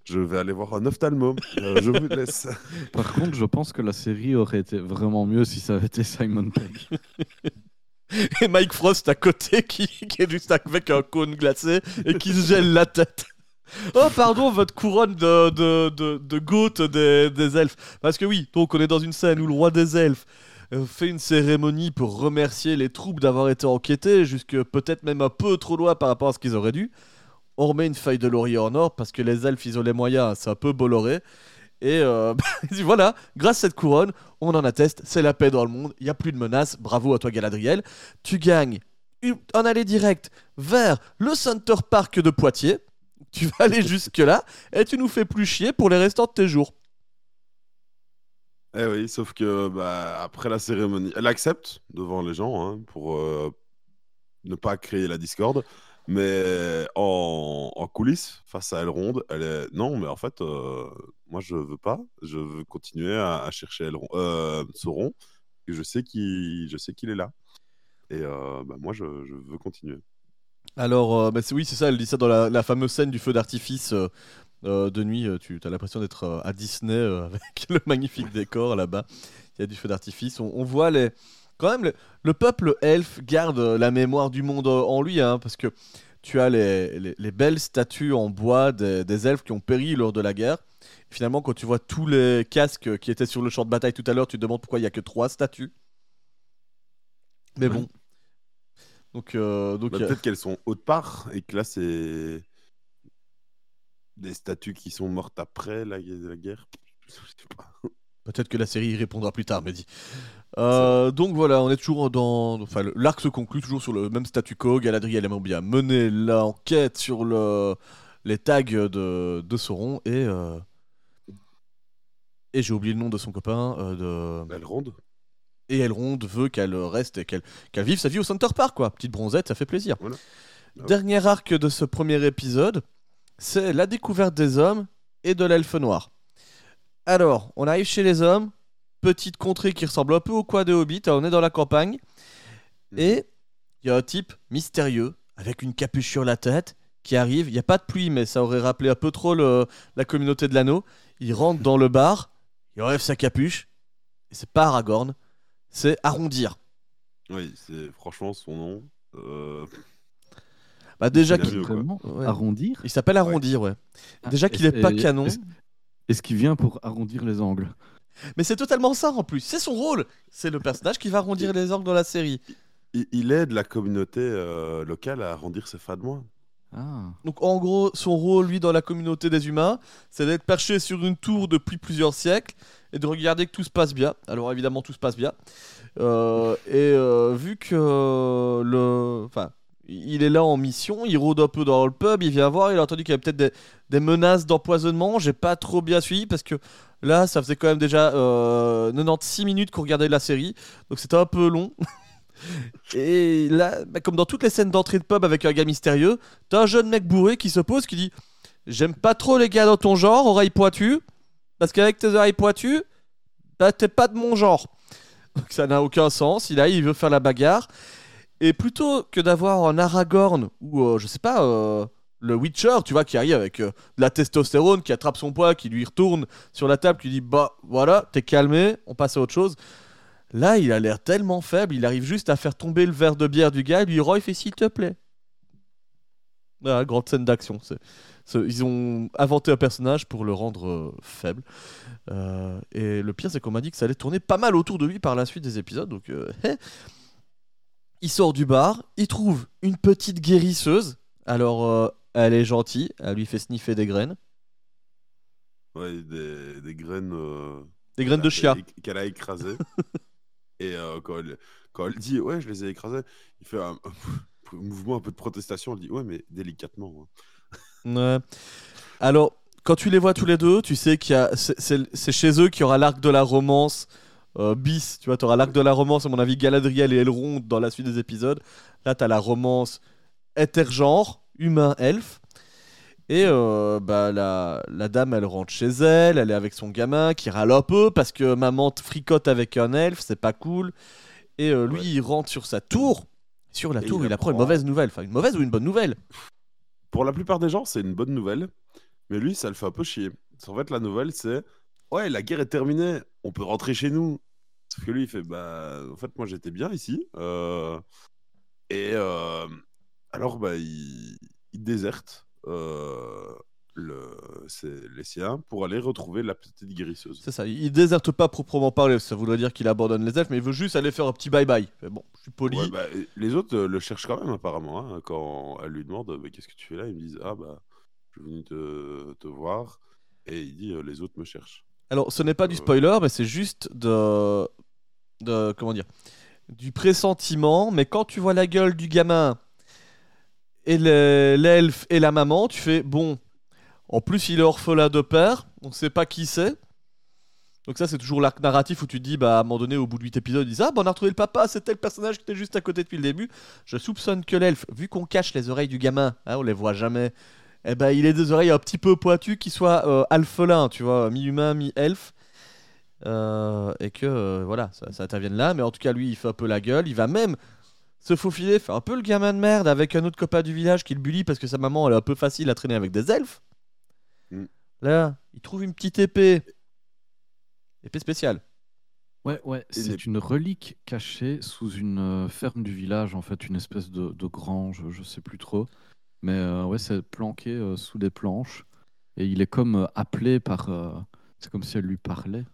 Je vais aller voir un ophtalmo. Euh, je vous laisse. Par contre, je pense que la série aurait été vraiment mieux si ça avait été Simon Pegg. <laughs> Et Mike Frost à côté qui, est juste avec un cône glacé et qui se gèle la tête. <laughs> Oh pardon, votre couronne de, de, de, des, des elfes. Parce que oui, donc on est dans une scène où le roi des elfes euh, fait une cérémonie pour remercier les troupes d'avoir été enquêtées, jusque peut-être même un peu trop loin par rapport à ce qu'ils auraient dû. On remet une feuille de laurier en or parce que les elfes, ils ont les moyens, c'est un peu bolloré. Et euh, <laughs> il dit, voilà, grâce à cette couronne, on en atteste, c'est la paix dans le monde, il n'y a plus de menaces, bravo à toi Galadriel. Tu gagnes une- en aller direct vers le Center Park de Poitiers. Tu vas aller <laughs> jusque-là et tu nous fais plus chier pour les restants de tes jours. Eh oui, sauf que bah, après la cérémonie, elle accepte devant les gens hein, pour euh, ne pas créer la discorde. Mais en, en coulisses, face à Elrond, elle est non, mais en fait, euh, moi je veux pas. Je veux continuer à, chercher Elrond, euh, Sauron. Je sais qu'il, je est là. Et euh, bah, moi, je, veux continuer. Alors, euh, bah, oui, c'est ça, elle dit ça dans la, fameuse scène du feu d'artifice euh, de nuit. Tu as l'impression d'être à Disney <laughs> avec le magnifique décor là-bas. Il y a du feu d'artifice. On, voit les. Quand même, le, le peuple elfe garde la mémoire du monde en lui, hein, parce que tu as les, les- les belles statues en bois des elfes qui ont péri lors de la guerre. Finalement, quand tu vois tous les casques qui étaient sur le champ de bataille tout à l'heure, tu te demandes pourquoi il n'y a que trois statues. Mais bon. Donc, euh, donc Bah, a- Peut-être qu'elles sont haute part et que là, c'est des statues qui sont mortes après la, gue- la guerre. Peut-être que la série y répondra plus tard, Mehdi. Euh, donc voilà, on est toujours dans. Enfin, l'arc se conclut toujours sur le même statu quo. Galadriel aimerait bien mener l'enquête sur le... les tags de, de Sauron et. Et j'ai oublié le nom de son copain. euh, de... Elrond Et Elrond veut qu'elle reste et qu'elle vive sa vie au Center Park, quoi. Petite bronzette, ça fait plaisir. Voilà. Ah. Dernier arc de ce premier épisode, c'est la découverte des hommes et de l'elfe noir. Alors, on arrive chez les hommes, petite contrée qui ressemble un peu au quad des Hobbits, on est dans la campagne, Mhm. et il y a un type mystérieux, avec une capuche sur la tête, qui arrive, il n'y a pas de pluie, mais ça aurait rappelé un peu trop le- la communauté de l'anneau, il rentre dans le bar, il enlève sa capuche, et c'est pas Aragorn, c'est Arrondir. Oui, c'est franchement son nom. euh, Bah déjà qu'il Ouais. Arrondir il s'appelle Arrondir, ouais. Ah, Déjà qu'il est est-ce- pas canon. Est-ce qu'il vient pour arrondir les angles? Mais c'est totalement ça en plus. C'est son rôle. C'est le personnage qui va arrondir les angles dans la série. il, il aide la communauté euh, locale à arrondir ses fins de mois. Ah. Donc en gros, son rôle, lui, dans la communauté des humains, c'est d'être perché sur une tour depuis plusieurs siècles et de regarder que tout se passe bien. Alors évidemment, tout se passe bien. Euh, et euh, vu que le... Enfin, il est là en mission, il rôde un peu dans le pub, il vient voir, il a entendu qu'il y avait peut-être des, des menaces d'empoisonnement. J'ai pas trop bien suivi parce que là, ça faisait quand même déjà euh, 96 minutes qu'on regardait la série. Donc c'était un peu long. <laughs> Et là, bah, comme dans toutes les scènes d'entrée de pub avec un gars mystérieux, t'as un jeune mec bourré qui se pose, qui dit J'aime pas trop les gars dans ton genre, oreilles pointues, parce qu'avec tes oreilles pointues, bah t'es pas de mon genre. Donc ça n'a aucun sens. Il a, il veut faire la bagarre. Et plutôt que d'avoir un Aragorn ou euh, je sais pas, euh, le Witcher, tu vois, qui arrive avec euh, de la testostérone, qui attrape son poids, qui lui retourne sur la table, qui dit Bah voilà, t'es calmé, on passe à autre chose. Là, il a l'air tellement faible, il arrive juste à faire tomber le verre de bière du gars, et lui, Roy fait S'il te plaît. Voilà, grande scène d'action. Ils ont inventé un personnage pour le rendre euh, faible. Euh, et le pire, c'est qu'on m'a dit que ça allait tourner pas mal autour de lui par la suite des épisodes. Donc, euh, <laughs> il sort du bar, il trouve une petite guérisseuse. Alors, euh, elle est gentille, elle lui fait sniffer des graines. Ouais, des, des graines. Des graines de chia. Qu'elle a écrasées. <laughs> Et euh, quand, elle, dit Ouais, je les ai écrasées, il fait un, mouvement un peu de protestation. Elle dit Ouais, mais délicatement. hein. Ouais. Alors, quand tu les vois tous les deux, tu sais qu'il y a. C'est chez eux qu'il y aura l'arc de la romance euh, bis. Tu vois, tu auras l'arc de la romance, à mon avis, Galadriel et Elrond dans la suite des épisodes. Là, tu as la romance intergenre, humain-elfe. Et euh, bah, la, la dame, elle rentre chez elle, elle est avec son gamin qui râle un peu parce que maman te fricote avec un elfe, c'est pas cool. Et euh, lui, il rentre sur sa tour. Sur la Et tour, il il apprend une mauvaise nouvelle. Enfin, une mauvaise ou une bonne nouvelle Pour la plupart des gens, c'est une bonne nouvelle. Mais lui, ça le fait un peu chier. Qu'en fait, la nouvelle, c'est Ouais, la guerre est terminée, on peut rentrer chez nous. Sauf que lui, il fait Bah, en fait, moi, j'étais bien ici. euh, Et alors, bah, il, il déserte le... c'est- les siens pour aller retrouver la petite guérisseuse. C'est ça, il déserte pas proprement parler, ça voudrait dire qu'il abandonne les elfes, mais il veut juste aller faire un petit bye-bye. Bon, je suis poli. Ouais, bah, les autres euh, le cherchent quand même, apparemment. hein, quand elle lui demande Mais Qu'est-ce que tu fais là? Ils me disent Ah, bah, je suis venu te, te voir. Et il dit euh, Les autres me cherchent. Alors, ce n'est pas du Euh. spoiler, mais c'est juste de... de. Comment dire Du pressentiment, mais quand tu vois la gueule du gamin et le- l'elfe et la maman, tu fais Bon, en plus il est orphelin de père, on sait pas qui c'est. Donc ça c'est toujours l'arc narratif où tu te dis bah à un moment donné au bout de 8 épisodes ils disent ah bah on a retrouvé le papa c'était le personnage qui était juste à côté depuis le début je soupçonne que l'elfe vu qu'on cache les oreilles du gamin hein, on les voit jamais eh ben il a des oreilles un petit peu pointues qui soient euh, alphelin tu vois mi-humain mi-elfe Euh, et que euh, voilà ça, ça intervienne là mais en tout cas lui il fait un peu la gueule il va même se faufiler faire un peu le gamin de merde avec un autre copain du village qui le bully parce que sa maman elle est un peu facile à traîner avec des elfes Mm. là il trouve une petite épée épée spéciale Ouais, ouais, c'est une relique cachée sous une euh, ferme du village, en fait, une espèce de, de grange, je sais plus trop. Mais euh, ouais, c'est planqué euh, sous des planches. Et il est comme appelé par. euh, c'est comme si elle lui parlait.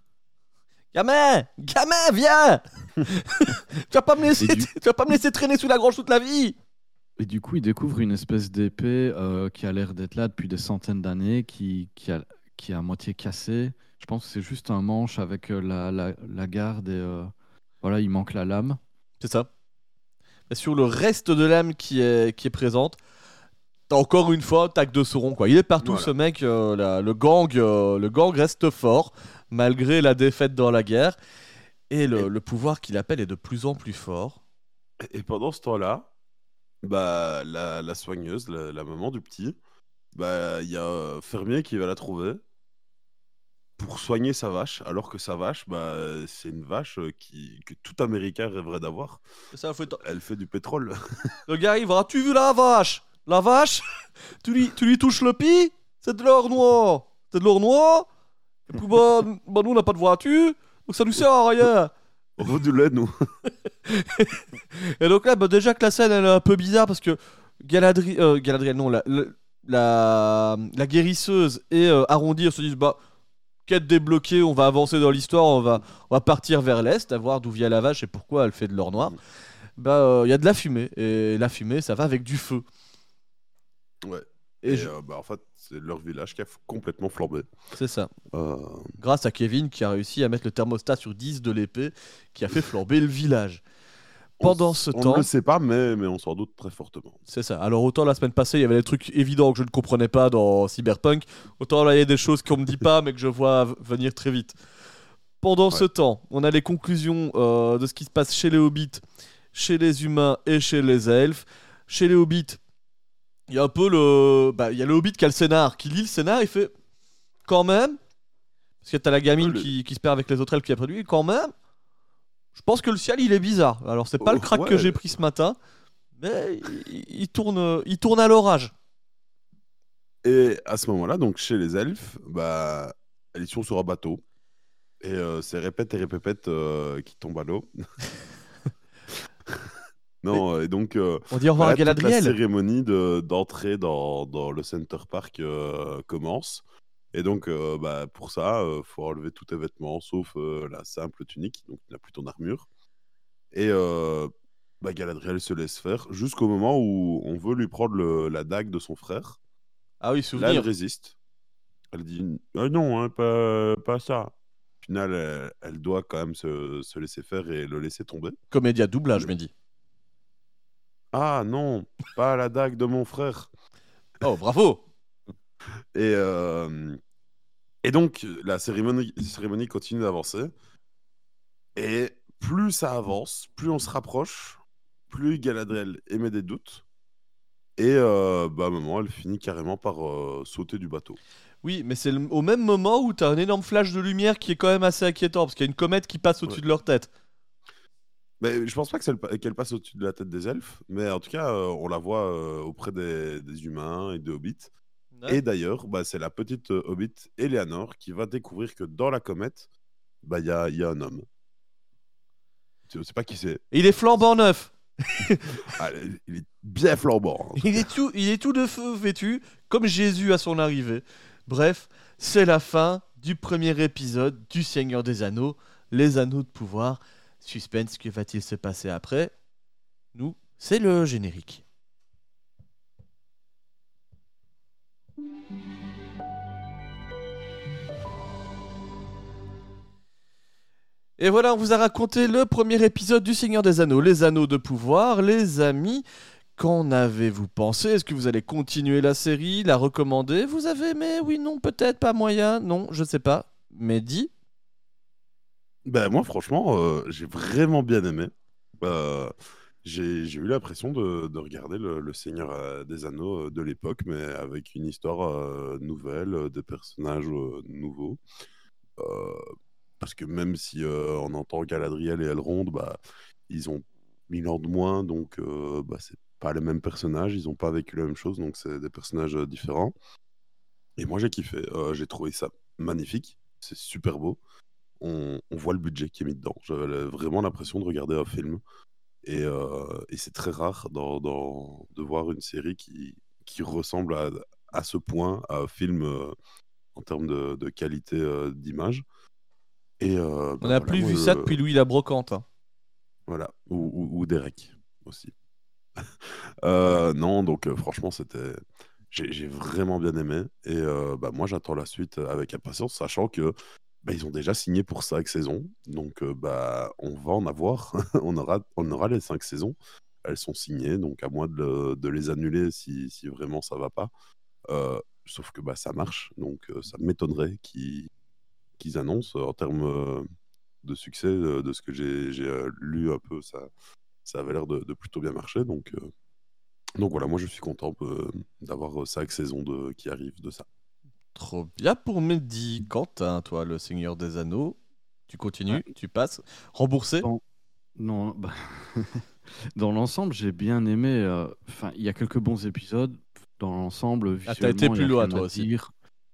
Gamin Gamin, viens <laughs> tu, vas pas me laisser, du- <laughs> tu vas pas me laisser traîner sous la grange toute la vie Et du coup, il découvre une espèce d'épée euh, qui a l'air d'être là depuis des centaines d'années, qui, qui, a, qui est à moitié cassée. Je pense que c'est juste un manche avec euh, la, la, la garde et euh, voilà, il manque la lame. C'est ça. Sur le reste de l'âme qui est, qui est présente, encore une fois tac de Sauron. Quoi. Il est partout Voilà. ce mec, euh, la- le, gang, euh, le gang reste fort malgré la défaite dans la guerre. Et le, Et- le pouvoir qu'il appelle est de plus en plus fort. Et pendant ce temps-là, bah, la, la soigneuse, la, la maman du petit, bah, il y a un fermier qui va la trouver pour soigner sa vache, alors que sa vache, bah, c'est une vache euh, qui, que tout Américain rêverait d'avoir. Elle fait du pétrole. Le gars arrive, as-tu vu la vache? La vache tu lui, tu lui touches le pis C'est de l'or noir C'est de l'or noir Et puis bah, bah, nous on n'a pas de voiture, donc ça nous sert à rien On veut du lait, nous. <laughs> Et donc là, bah, déjà que la scène elle est un peu bizarre parce que euh, Galadriel, non, la, la, la, la guérisseuse et euh, Arrondir se disent bah, quête débloquée, on va avancer dans l'histoire, on va, on va partir vers l'est, à voir d'où vient la vache et pourquoi elle fait de l'or noir. Bah, il y a de la fumée et la fumée, ça va avec du feu. Ouais. Et Et, je- euh, bah, en fait, c'est leur village qui a complètement flambé. c'est ça. Euh, Grâce à Kevin qui a réussi à mettre le thermostat sur 10 de l'épée, qui a fait flamber le village. Pendant on, ce on temps, ne le sait pas, mais, mais on s'en doute très fortement. C'est ça. Alors autant la semaine passée, il y avait des trucs évidents que je ne comprenais pas dans Cyberpunk, autant là il y a des choses qu'on me dit pas mais que je vois venir très vite. Pendant ce temps, on a les conclusions euh, de ce qui se passe chez les hobbits, chez les humains et chez les elfes. Chez les hobbits, il y a un peu le bah, il y a le hobbit qui a le scénar, qui lit le scénar, il fait quand même parce que t'as la gamine le- qui, qui se perd avec les autres elfes qui a produit, quand même. Je pense que le ciel il est bizarre. Alors c'est pas Oh, le crack que j'ai pris ce matin, mais il, il tourne, il tourne à l'orage. Et à ce moment-là, donc chez les elfes, bah, ils sont sur un bateau. Et euh, c'est répète et répète euh, qui tombent à l'eau. <laughs> non, et donc. euh, On dit au revoir à voilà, toute la Galadriel. cérémonie de- d'entrée dans, dans le Center Park euh, commence. Et donc, euh, bah, pour ça, il faut enlever tous tes vêtements, sauf euh, la simple tunique, donc tu n'as plus ton armure. Et euh, bah, Galadriel se laisse faire jusqu'au moment où on veut lui prendre le- la dague de son frère. Ah oui, Là, elle souvenir. résiste. Elle dit Ah non, hein, pas, pas ça. Au final, elle, elle doit quand même se, se laisser faire et le laisser tomber. Comédia doublage, me dit. Ah non, pas la dague de mon frère. Oh, bravo Et, euh, et donc, la cérémonie, cérémonie continue d'avancer. Et plus ça avance, plus on se rapproche, plus Galadriel émet des doutes. Et euh, bah, à un moment, elle finit carrément par euh, sauter du bateau. Oui, mais c'est le- au même moment où t'as un énorme flash de lumière qui est quand même assez inquiétant, parce qu'il y a une comète qui passe au-dessus de leur tête. Mais je pense pas qu'elle passe au-dessus de la tête des elfes, mais en tout cas, euh, on la voit euh, auprès des, des humains et des hobbits. Ouais. Et d'ailleurs, bah, c'est la petite euh, hobbit Eleanor qui va découvrir que dans la comète, bah, il y, a, il y a un homme. Tu sais pas qui c'est. Il est flambant neuf <laughs> Ah, il est bien flambant. hein. Il est tout, il est tout de feu vêtu, comme Jésus à son arrivée. Bref, c'est la fin du premier épisode du Seigneur des Anneaux, les Anneaux de pouvoir. Suspense, que va-t-il se passer après? Nous, c'est le générique. Et voilà, on vous a raconté le premier épisode du Seigneur des Anneaux, les Anneaux de pouvoir, les amis. Qu'en avez-vous pensé? Est-ce que vous allez continuer la série, la recommander? Vous avez aimé? Oui, non, peut-être, pas moyen Non, je sais pas. Mais dis, Ben, moi, franchement, euh, j'ai vraiment bien aimé. Euh, j'ai eu l'impression de, de regarder le, Seigneur euh, des Anneaux euh, de l'époque, mais avec une histoire nouvelle, des personnages nouveaux. Parce que même si on entend Galadriel et Elrond, bah, ils ont mille ans de moins, donc euh, bah, c'est pas les mêmes personnages, ils ont pas vécu la même chose, donc c'est des personnages différents. Et moi, j'ai kiffé. J'ai trouvé ça magnifique. C'est super beau on, on voit le budget qui est mis dedans. J'avais vraiment l'impression de regarder un film. Et, euh, et c'est très rare dans- dans- de voir une série qui, qui ressemble à, à ce point à un film euh, en termes de, de qualité euh, d'image. Et euh, on bah n'a voilà, plus vu ça depuis Louis la Brocante. hein. Voilà, ou, ou, ou Derek aussi. <laughs> Non, donc franchement, c'était. J'ai j'ai vraiment bien aimé. Et euh, bah, moi, j'attends la suite avec impatience, sachant que bah, ils ont déjà signé pour cinq saisons. Donc, euh, bah, on va en avoir. <laughs> on, aura, les cinq saisons. Elles sont signées, donc à moins de, le- de les annuler si, vraiment ça va pas. Euh, sauf que bah, ça marche, donc euh, ça m'étonnerait qu'ils annoncent en termes de succès, de ce que j'ai lu un peu, ça, ça avait l'air de, plutôt bien marcher. Donc, voilà, moi je suis content d'avoir cinq saisons de, qui arrivent de ça. Trop bien pour Mehdi. Quentin, toi, le Seigneur des Anneaux, tu continues, tu passes. Remboursé? Bon. Non, bah, <laughs> dans l'ensemble, j'ai bien aimé. euh, Enfin, il y a quelques bons épisodes. Dans l'ensemble, Ah, t'as été plus loin, toi aussi.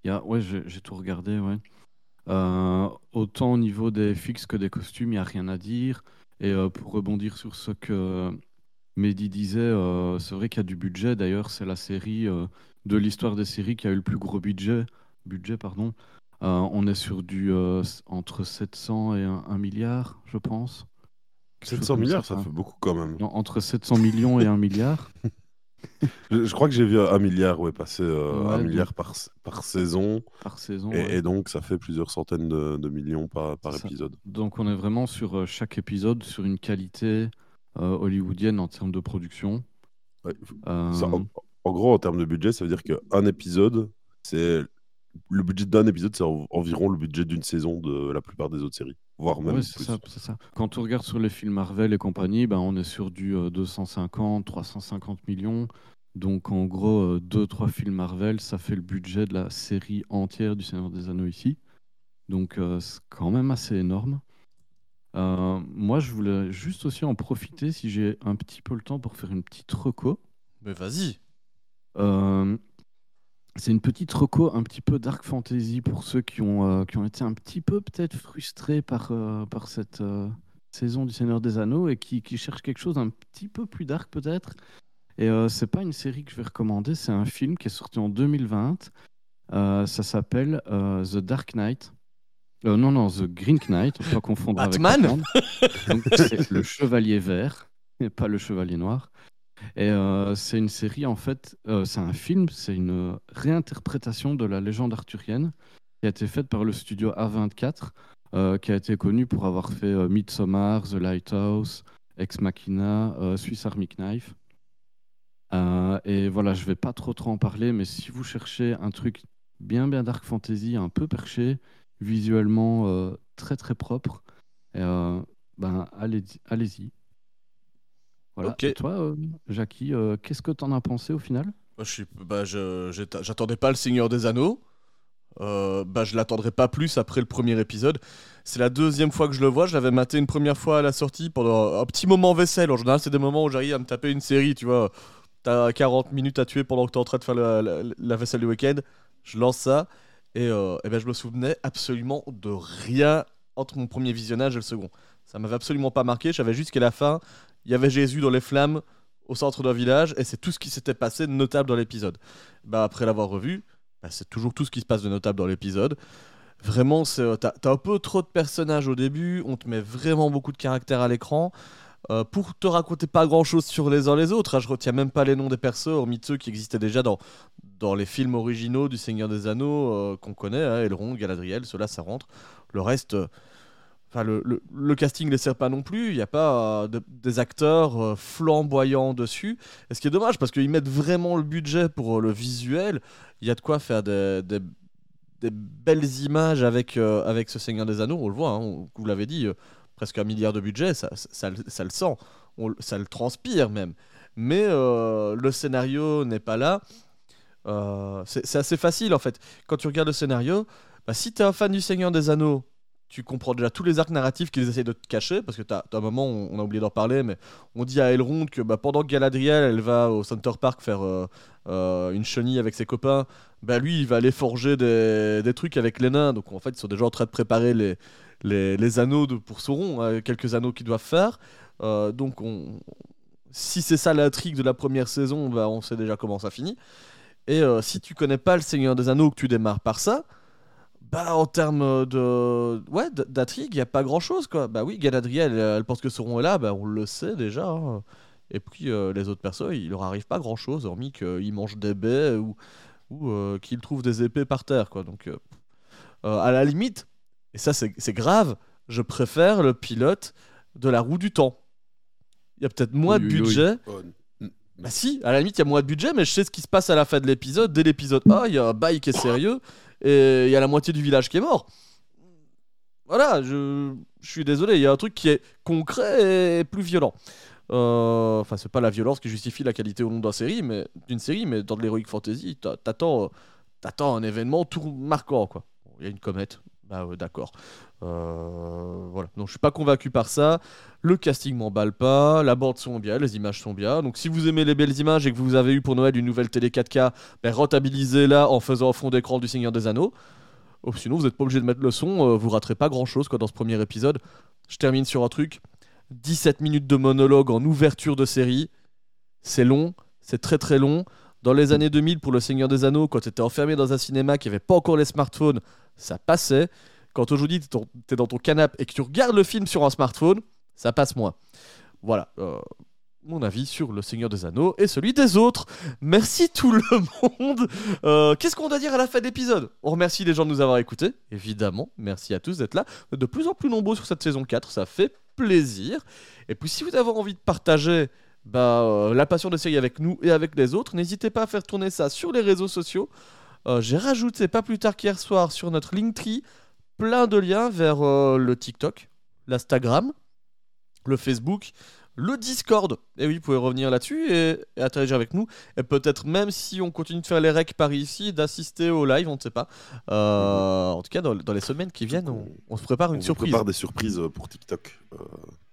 y a... Ouais, j'ai tout regardé, ouais. Euh, autant au niveau des fixes que des costumes, il n'y a rien à dire. Et euh, pour rebondir sur ce que Mehdi disait, c'est vrai qu'il y a du budget. D'ailleurs, c'est la série de l'histoire des séries qui a eu le plus gros budget. budget pardon. Euh, on est sur du euh, entre 700 et 1, milliard, je pense. Quelque chose 700 comme milliards, ça enfin. fait beaucoup quand même. Non, entre 700 millions et 1 milliard. <laughs> Je, je crois que j'ai vu un milliard ouais, passer euh, Ouais, un donc- milliard par, par saison. Par saison, Et, ouais. et donc ça fait plusieurs centaines de, de millions par, par épisode. Donc on est vraiment sur euh, chaque épisode sur une qualité hollywoodienne en termes de production. Ça, en, gros, en termes de budget, ça veut dire qu'un épisode, c'est le budget d'un épisode, c'est en- environ le budget d'une saison de la plupart des autres séries, voire même Ouais, c'est plus. ça, c'est ça. Quand on regarde sur les films Marvel et compagnie, ben, on est sur du euh, 250, 350 millions. Donc en gros, 2-3 films Marvel, ça fait le budget de la série entière du Seigneur des Anneaux ici. Donc euh, c'est quand même assez énorme. Euh, moi, je voulais juste aussi en profiter, si j'ai un petit peu le temps, pour faire une petite reco. Mais vas-y. Euh, c'est une petite reco un petit peu dark fantasy pour ceux qui ont, euh, qui ont été un petit peu peut-être frustrés par, euh, par cette saison du Seigneur des Anneaux et qui, qui cherchent quelque chose un petit peu plus dark peut-être. Et euh, c'est pas une série que je vais recommander, c'est un film qui est sorti en 2020. Euh, ça s'appelle euh, The Dark Knight. Non, non, The Green Knight, faut pas confondre Batman? Avec Batman. C'est le Chevalier Vert, et pas le Chevalier Noir. Et euh, c'est une série, en fait, euh, c'est un film, c'est une réinterprétation de la légende arthurienne qui a été faite par le studio A24, euh, qui a été connu pour avoir fait Midsommar, The Lighthouse, Ex Machina, Swiss Army Knife. Et voilà, je vais pas trop trop en parler, mais si vous cherchez un truc bien bien dark fantasy, un peu perché, visuellement très très propre, ben allez-y. allez-y. Voilà. Et toi, euh, Jackie, euh, qu'est-ce que t'en as pensé au final? Bah, j'attendais pas le Seigneur des Anneaux. Euh, bah, je l'attendrai pas plus après le premier épisode. C'est la deuxième fois que je le vois. Je l'avais maté une première fois à la sortie pendant un petit moment vaisselle. En général, c'est des moments où j'arrive à me taper une série, tu vois. T'as 40 minutes à tuer pendant que t'es en train de faire la, la- la vaisselle du week-end. Je lance ça. Et, euh, eh ben, je me souvenais absolument de rien entre mon premier visionnage et le second. Ça m'avait absolument pas marqué. Je savais juste qu'à la fin, il y avait Jésus dans les flammes au centre d'un village et c'est tout ce qui s'était passé de notable dans l'épisode. Bah, après l'avoir revu, bah, c'est toujours tout ce qui se passe de notable dans l'épisode. Vraiment, euh, t'as, t'as un peu trop de personnages au début, on te met vraiment beaucoup de caractères à l'écran. Euh, pour te raconter pas grand chose sur les uns les autres, hein, je retiens même pas les noms des persos, hormis ceux qui existaient déjà dans, dans les films originaux du Seigneur des Anneaux euh, qu'on connaît, hein, Galadriel, ceux-là ça rentre. Le reste, enfin le, le- casting les sert pas non plus, il n'y a pas euh, de- des acteurs euh, flamboyants dessus. Et ce qui est dommage parce qu'ils mettent vraiment le budget pour euh, le visuel, il y a de quoi faire des, des- belles images avec, avec ce Seigneur des Anneaux, on le voit, hein, vous l'avez dit, presque un milliard de budget, ça, ça, ça le- sent, ça le transpire même. Mais le scénario n'est pas là. C'est assez facile en fait. Quand tu regardes le scénario, bah, si tu es un fan du Seigneur des Anneaux, tu comprends déjà tous les arcs narratifs qu'ils essaient de te cacher, parce que tu as, un moment, on, a oublié d'en parler, mais on dit à Elrond que bah, pendant que Galadriel elle va au Center Park faire euh, euh, une chenille avec ses copains, bah, lui il va aller forger des, trucs avec les nains. Donc en fait, ils sont déjà en train de préparer les, anneaux de, pour Sauron, hein, quelques anneaux qu'ils doivent faire. Euh, donc on, si c'est ça l'intrigue de la première saison, bah, on sait déjà comment ça finit. Et si tu connais pas le Seigneur des Anneaux, que tu démarres par ça, bah en termes de ouais d'intrigue, il y a pas grand chose quoi. Bah oui, Galadriel, elle, elle pense que Sauron est là, bah on le sait déjà. hein. Et puis euh, les autres persos, il leur arrive pas grand chose, hormis qu'ils mangent des baies ou, ou euh, qu'ils trouvent des épées par terre quoi. Donc euh, euh, à la limite, et ça c'est grave, je préfère le pilote de la roue du temps. Il y a peut-être moins de oui, oui. Bah si, à la limite, il y a moins de budget, mais je sais ce qui se passe à la fin de l'épisode. Dès l'épisode 1, il y a un bail qui est sérieux, et il y a la moitié du village qui est mort. Voilà, je, suis désolé, il y a un truc qui est concret et plus violent. Euh, Enfin, c'est pas la violence qui justifie la qualité au long d'une série, mais d'une série, mais dans de l'heroic fantasy, t'a- t'attends, euh, t'attends un événement tout marquant, quoi. Il y a une comète, ouais, d'accord. Euh, voilà, donc je suis pas convaincu par ça. Le casting m'emballe pas, la bande son bien, les images sont bien. Donc si vous aimez les belles images et que vous avez eu pour Noël une nouvelle télé 4K, ben, rentabilisez-la en faisant un fond d'écran du Seigneur des Anneaux. Oh, sinon, vous n'êtes pas obligé de mettre le son, euh, vous raterez pas grand-chose quoi, dans ce premier épisode. Je termine sur un truc. 17 minutes de monologue en ouverture de série. C'est long, c'est très très long. Dans les années 2000, pour Le Seigneur des Anneaux, quand tu étais enfermé dans un cinéma qui avait pas encore les smartphones, ça passait. Quand aujourd'hui, tu es dans ton canapé et que tu regardes le film sur un smartphone, ça passe moins. Voilà. euh, mon avis sur Le Seigneur des Anneaux et celui des autres. Merci tout le <laughs> monde. Euh, Qu'est-ce qu'on doit dire à la fin de l'épisode? On remercie les gens de nous avoir écoutés, évidemment. Merci à tous d'être là. De plus en plus nombreux sur cette saison 4, ça fait plaisir. Et puis si vous avez envie de partager bah, euh, la passion de série avec nous et avec les autres, n'hésitez pas à faire tourner ça sur les réseaux sociaux. Euh, J'ai rajouté pas plus tard qu'hier soir sur notre Linktree plein de liens vers euh, le TikTok, l'Instagram, le Facebook, le Discord. Et oui, vous pouvez revenir là-dessus et, et interagir avec nous. Et peut-être même si on continue de faire les recs par ici, d'assister au live, on ne sait pas. Euh, En tout cas, dans, dans les semaines qui viennent, on, on se prépare On une surprise. prépare des surprises pour TikTok. Euh, on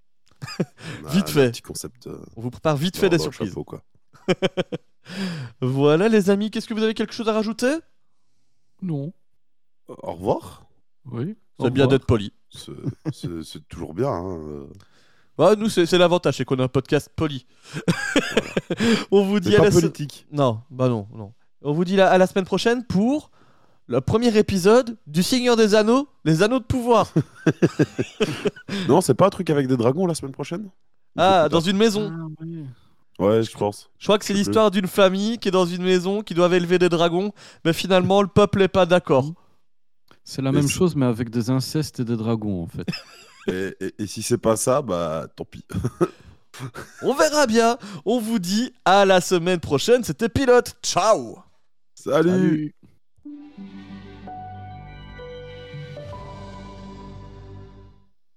Vite un fait. Petit concept. euh, On vous prépare vite fait des surprises. chapeau, quoi. <laughs> voilà les amis, qu'est-ce que vous avez quelque chose à rajouter? Non. Au revoir. Oui. C'est bien d'être poli. C'est- toujours bien. hein, euh. Ouais, nous, c'est l'avantage, c'est qu'on a un podcast poli. <laughs> On vous dit Mais à pas la politique. Non, bah non, non. On vous dit la- à la semaine prochaine pour le premier épisode du Seigneur des Anneaux, les Anneaux de pouvoir. <laughs> Non, c'est pas un truc avec des dragons la semaine prochaine? Ah, dans une maison. Ouais, je pense. Je crois que c'est l'histoire d'une famille qui est dans une maison, qui doivent élever des dragons, mais finalement le peuple n'est pas d'accord. C'est la même chose, mais avec des incestes et des dragons, en fait. <laughs> Et, et- et si c'est pas ça, bah tant pis. On verra bien. On vous dit à la semaine prochaine. C'était Pilote. Ciao Salut. Salut. Mm-hmm.